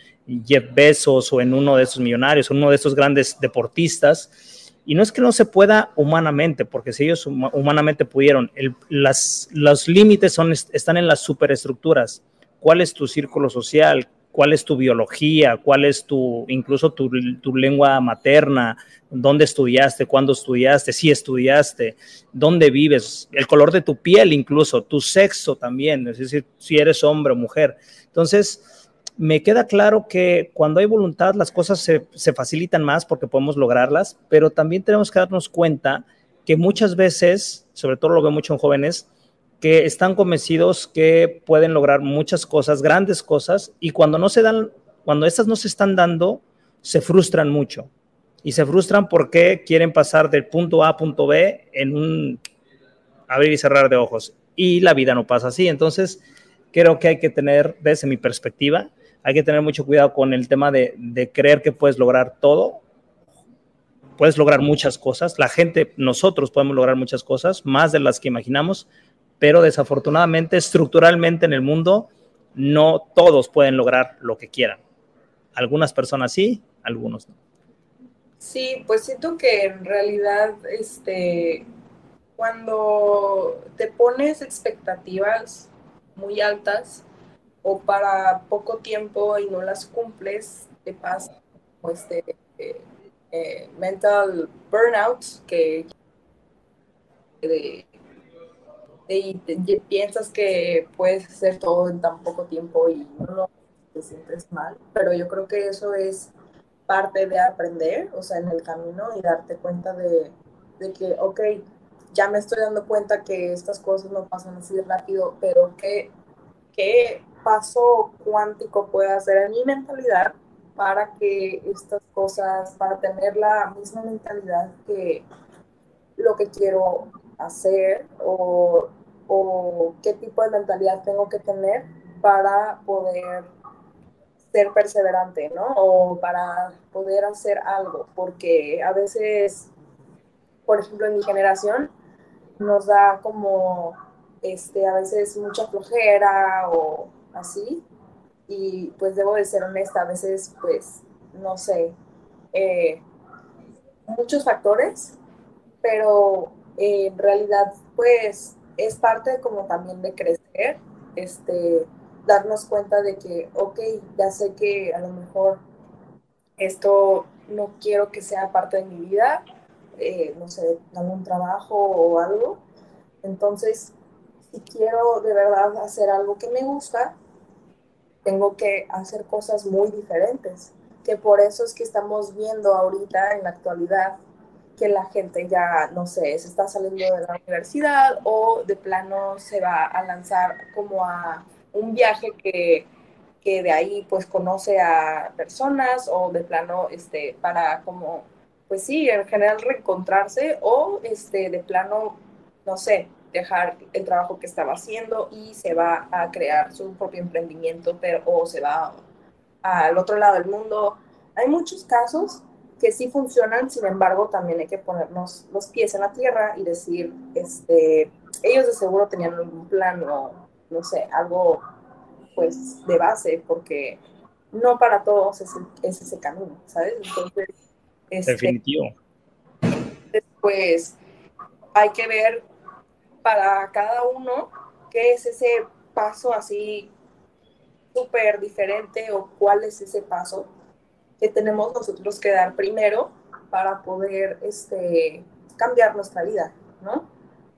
Jeff Bezos o en uno de esos millonarios, uno de esos grandes deportistas, y no es que no se pueda humanamente, porque si ellos humanamente pudieron, los límites están en las superestructuras cuál es tu círculo social, cuál es tu biología, cuál es tu, incluso tu, lengua materna, dónde estudiaste, cuándo estudiaste, si estudiaste, dónde vives, el color de tu piel incluso, tu sexo también, es decir, si eres hombre o mujer. Entonces, me queda claro que cuando hay voluntad las cosas se, se facilitan más porque podemos lograrlas, pero también tenemos que darnos cuenta que muchas veces, sobre todo lo veo mucho en jóvenes, que están convencidos que pueden lograr muchas cosas, grandes cosas, y cuando no se dan, cuando estas no se están dando, se frustran mucho. y se frustran porque quieren pasar del punto A a punto B en un abrir y cerrar de ojos. Y la vida no pasa así. Entonces, creo que hay que tener, desde mi perspectiva, hay que tener mucho cuidado con el tema de, de creer que puedes lograr todo. Puedes lograr muchas cosas. La gente, nosotros podemos lograr muchas cosas, más de las que imaginamos, pero desafortunadamente, estructuralmente en el mundo, no todos pueden lograr lo que quieran. Algunas personas sí, algunos no. Sí, pues siento que en realidad, este, cuando te pones expectativas muy altas o para poco tiempo y no las cumples, te pasa este eh, eh, mental burnout que de, piensas que puedes hacer todo en tan poco tiempo y no te sientes mal, pero yo creo que eso es parte de aprender, o sea, en el camino y darte cuenta de, de que, ok, ya me estoy dando cuenta que estas cosas no pasan así rápido, pero ¿qué, qué paso cuántico puede hacer en mi mentalidad para que estas cosas, para tener la misma mentalidad que lo que quiero hacer o, o qué tipo de mentalidad tengo que tener para poder ser perseverante, ¿no? O para poder hacer algo, porque a veces, por ejemplo, en mi generación nos da como, este, a veces mucha flojera o así, y pues debo de ser honesta, a veces, pues, no sé, eh, muchos factores, pero en realidad, pues, es parte como también de crecer, este, darnos cuenta de que, ok, ya sé que a lo mejor esto no quiero que sea parte de mi vida, eh, no sé, algún trabajo o algo. Entonces, si quiero de verdad hacer algo que me gusta, tengo que hacer cosas muy diferentes. Que por eso es que estamos viendo ahorita en la actualidad que la gente ya, no sé, se está saliendo de la universidad o de plano se va a lanzar como a un viaje que, que de ahí pues conoce a personas o de plano este, para como, pues sí, en general reencontrarse o este, de plano, no sé, dejar el trabajo que estaba haciendo y se va a crear su propio emprendimiento pero, o se va al otro lado del mundo. Hay muchos casos que sí funcionan, sin embargo, también hay que ponernos los pies en la tierra y decir, este, ellos de seguro tenían un plan o no sé, algo pues de base, porque no para todos es, ese camino, ¿sabes? Entonces, este, definitivo. Pues hay que ver para cada uno qué es ese paso así súper diferente o cuál es ese paso que tenemos nosotros que dar primero para poder este, cambiar nuestra vida, ¿no?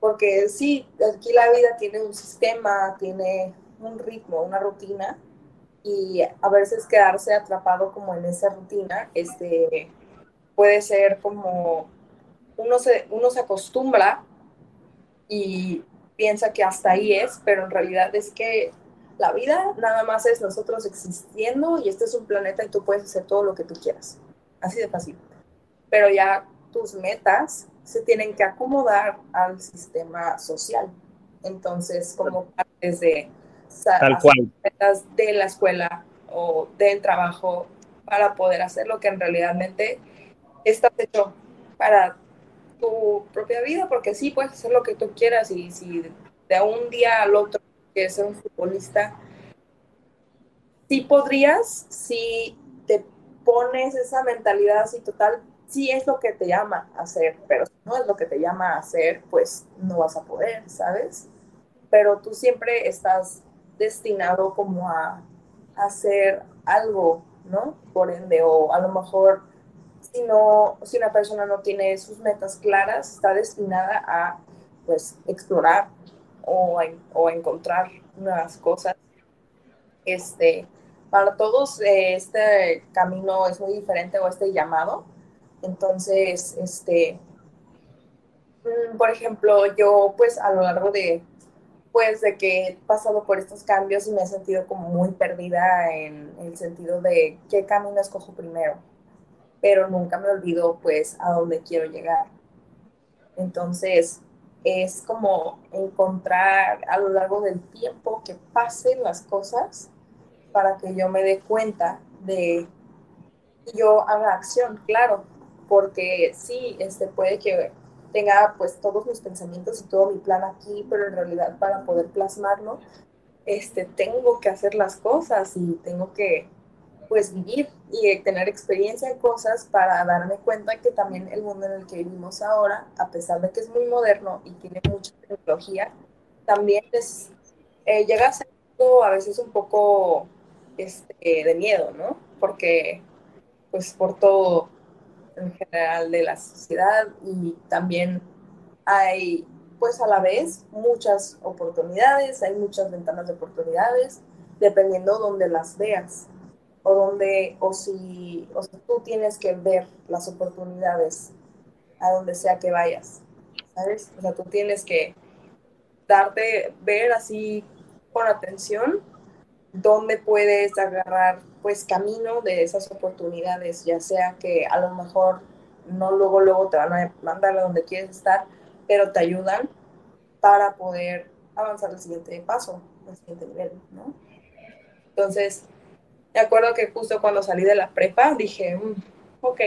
porque sí, aquí la vida tiene un sistema, tiene un ritmo, una rutina, y a veces quedarse atrapado como en esa rutina, este, puede ser como uno se, uno se acostumbra y piensa que hasta ahí es, pero en realidad es que la vida nada más es nosotros existiendo y este es un planeta y tú puedes hacer todo lo que tú quieras. Así de fácil. Pero ya tus metas se tienen que acomodar al sistema social. Entonces, como partes de Tal cual. de la escuela o del trabajo para poder hacer lo que en realidad estás hecho para tu propia vida, porque sí puedes hacer lo que tú quieras y si de un día al otro quieres ser un futbolista, sí podrías si te pones esa mentalidad así total si es lo que te llama a hacer, pero si no es lo que te llama a hacer, pues no vas a poder, ¿sabes? Pero tú siempre estás destinado como a, hacer algo, ¿no? Por ende, o a lo mejor si no, si una persona no tiene sus metas claras, está destinada a pues explorar o o encontrar nuevas cosas. Este, para todos eh, este camino es muy diferente o este llamado entonces, este, mm, por ejemplo, yo pues a lo largo de, pues de que he pasado por estos cambios y me he sentido como muy perdida en el sentido de qué camino escojo primero. pero nunca me olvido pues a dónde quiero llegar. Entonces, es como encontrar a lo largo del tiempo que pasen las cosas para que yo me dé cuenta de yo haga acción, claro, porque sí, este puede que tenga pues todos mis pensamientos y todo mi plan aquí, pero en realidad para poder plasmarlo, este tengo que hacer las cosas y tengo que pues vivir y tener experiencia en cosas para darme cuenta que también el mundo en el que vivimos ahora, a pesar de que es muy moderno y tiene mucha tecnología, también es, eh, llega a ser a veces un poco este, de miedo, ¿no? Porque pues por todo en general de la sociedad y también hay pues a la vez muchas oportunidades, hay muchas ventanas de oportunidades, dependiendo donde las veas o donde, o si, o tú tienes que ver las oportunidades a donde sea que vayas, ¿sabes? O sea, tú tienes que darte, ver así con atención dónde puedes agarrar pues camino de esas oportunidades, ya sea que a lo mejor no luego luego te van a mandar a donde quieres estar, pero te ayudan para poder avanzar al siguiente paso, al siguiente nivel, ¿no? Entonces, me acuerdo que justo cuando salí de la prepa dije, mm, ok,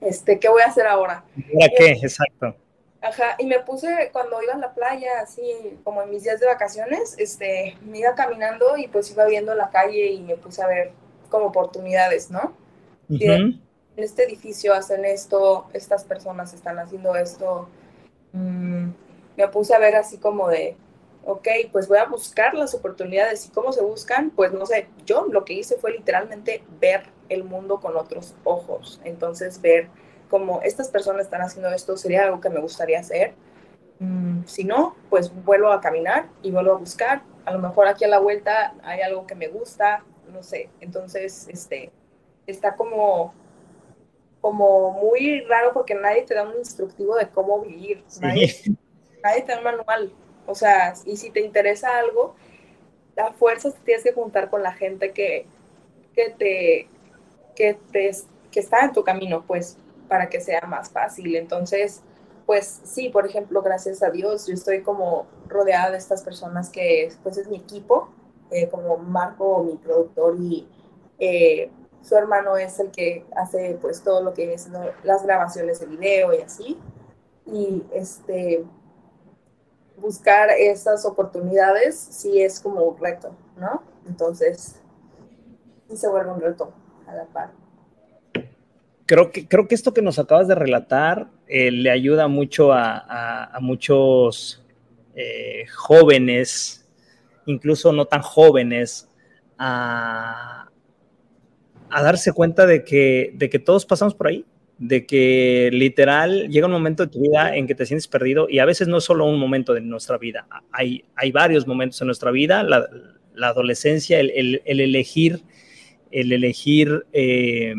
este, ¿qué voy a hacer ahora? ¿Para qué? Exacto. Ajá, y me puse cuando iba a la playa, así como en mis días de vacaciones, este, me iba caminando y pues iba viendo la calle y me puse a ver como oportunidades, ¿no? en este edificio hacen esto, estas personas están haciendo esto. Mm, me puse a ver así como de, ok, pues voy a buscar las oportunidades y cómo se buscan, pues no sé, yo lo que hice fue literalmente ver el mundo con otros ojos, entonces ver cómo estas personas están haciendo esto, sería algo que me gustaría hacer. Mm, si no, pues vuelvo a caminar y vuelvo a buscar. A lo mejor aquí a la vuelta hay algo que me gusta, no sé. Entonces, este, está como, como muy raro porque nadie te da un instructivo de cómo vivir. Nadie, nadie te da un manual. O sea, y si te interesa algo, a fuerzas te tienes que juntar con la gente que, que te, que te, que está en tu camino, pues, para que sea más fácil. Entonces, pues sí, por ejemplo, gracias a Dios, yo estoy como rodeada de estas personas que, pues, es mi equipo, eh, como Marco, mi productor, y eh, su hermano es el que hace, pues, todo lo que es las grabaciones de video y así. Y, este, buscar esas oportunidades sí es como un reto, ¿no? Entonces, sí se vuelve un reto a la par. Creo que, creo que esto que nos acabas de relatar eh, le ayuda mucho a, muchos eh, jóvenes, incluso no tan jóvenes, a, a darse cuenta de que, de que todos pasamos por ahí, de que literal llega un momento de tu vida en que te sientes perdido y a veces no es solo un momento de nuestra vida, hay, hay varios momentos en nuestra vida, la, adolescencia, el, elegir, el elegir eh,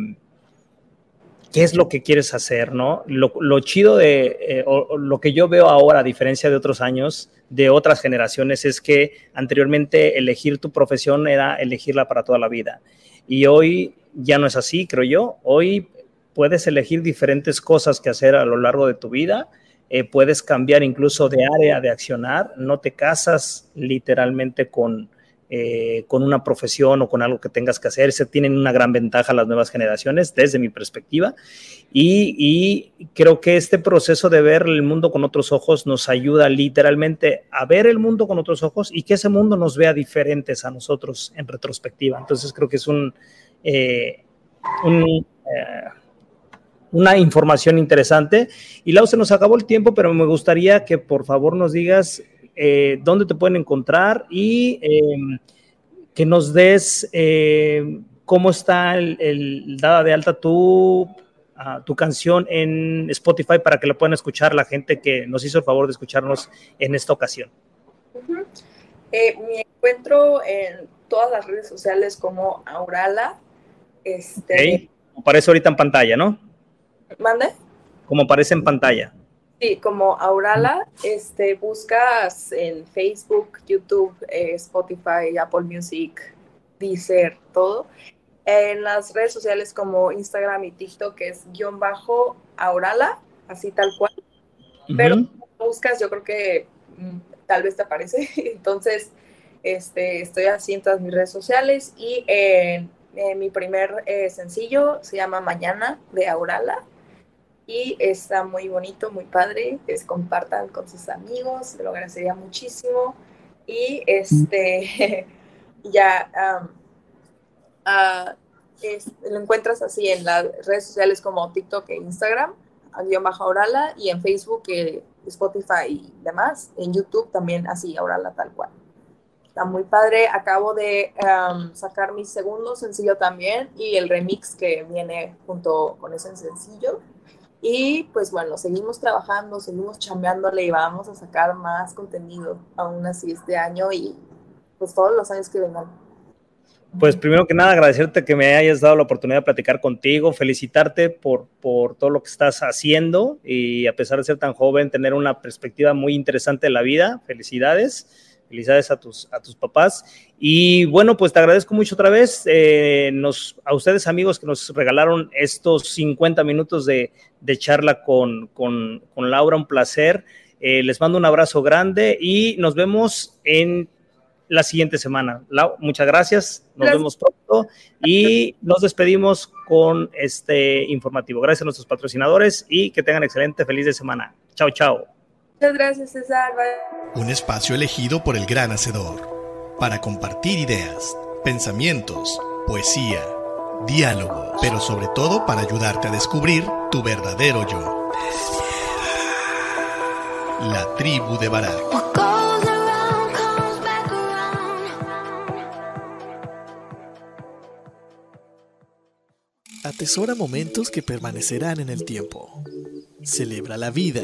qué es lo que quieres hacer, ¿no? Lo, chido de, eh, lo que yo veo ahora, a diferencia de otros años, de otras generaciones, es que anteriormente elegir tu profesión era elegirla para toda la vida. Y hoy ya no es así, creo yo. Hoy puedes elegir diferentes cosas que hacer a lo largo de tu vida, eh, puedes cambiar incluso de área de accionar, no te casas literalmente con, eh, con una profesión o con algo que tengas que hacer. Se tienen una gran ventaja las nuevas generaciones desde mi perspectiva y, y, creo que este proceso de ver el mundo con otros ojos nos ayuda literalmente a ver el mundo con otros ojos y que ese mundo nos vea diferentes a nosotros en retrospectiva. Entonces creo que es un... Eh, un una información interesante. Y Lau, se nos acabó el tiempo, pero me gustaría que por favor nos digas eh, dónde te pueden encontrar y em, que nos des eh, cómo está el, dada de alta tu, ah, tu canción en Spotify para que la puedan escuchar la gente que nos hizo el favor de escucharnos en esta ocasión. Eh, me encuentro en todas las redes sociales como Aurala. Este, Aparece ahorita en pantalla, ¿no? ¿Mande? Como aparece en pantalla. Sí, como Aurala, este, buscas en Facebook, YouTube, eh, Spotify, Apple Music, Deezer, todo. En las redes sociales como Instagram y TikTok que es guion bajo Aurala, así tal cual. Pero buscas, yo creo que mm, tal vez te aparece. Entonces, este, estoy así en todas mis redes sociales y en, mi primer eh, sencillo se llama Mañana de Aurala y está muy bonito, muy padre. Es compartan con sus amigos, lo agradecería muchísimo. Y este, ya ah, lo encuentras así en las redes sociales como TikTok e Instagram, guion bajo Aurala, y en Facebook, eh, Spotify y demás. En YouTube también así, Aurala tal cual. Está muy padre. Acabo de sacar mi segundo sencillo también y el remix que viene junto con ese sencillo. Y pues bueno, seguimos trabajando, seguimos chambeándole y vamos a sacar más contenido aún así este año y pues todos los años que vengan. Pues primero que nada agradecerte que me hayas dado la oportunidad de platicar contigo, felicitarte por, por todo lo que estás haciendo y a pesar de ser tan joven, tener una perspectiva muy interesante de la vida. Felicidades. Felicidades a tus, a tus papás. Y bueno, pues te agradezco mucho otra vez eh, nos, a ustedes amigos que nos regalaron estos 50 minutos de, de charla con, con, con, Laura, un placer. Eh, les mando un abrazo grande y nos vemos en la siguiente semana. Lau, muchas gracias, nos vemos pronto y nos despedimos con este informativo. Gracias a nuestros patrocinadores y que tengan excelente, feliz de semana. Chao, chao. Muchas gracias, César. Un espacio elegido por el gran hacedor para compartir ideas, pensamientos, poesía, diálogo, pero sobre todo para ayudarte a descubrir tu verdadero yo. La tribu de Barak. Atesora momentos que permanecerán en el tiempo. Celebra la vida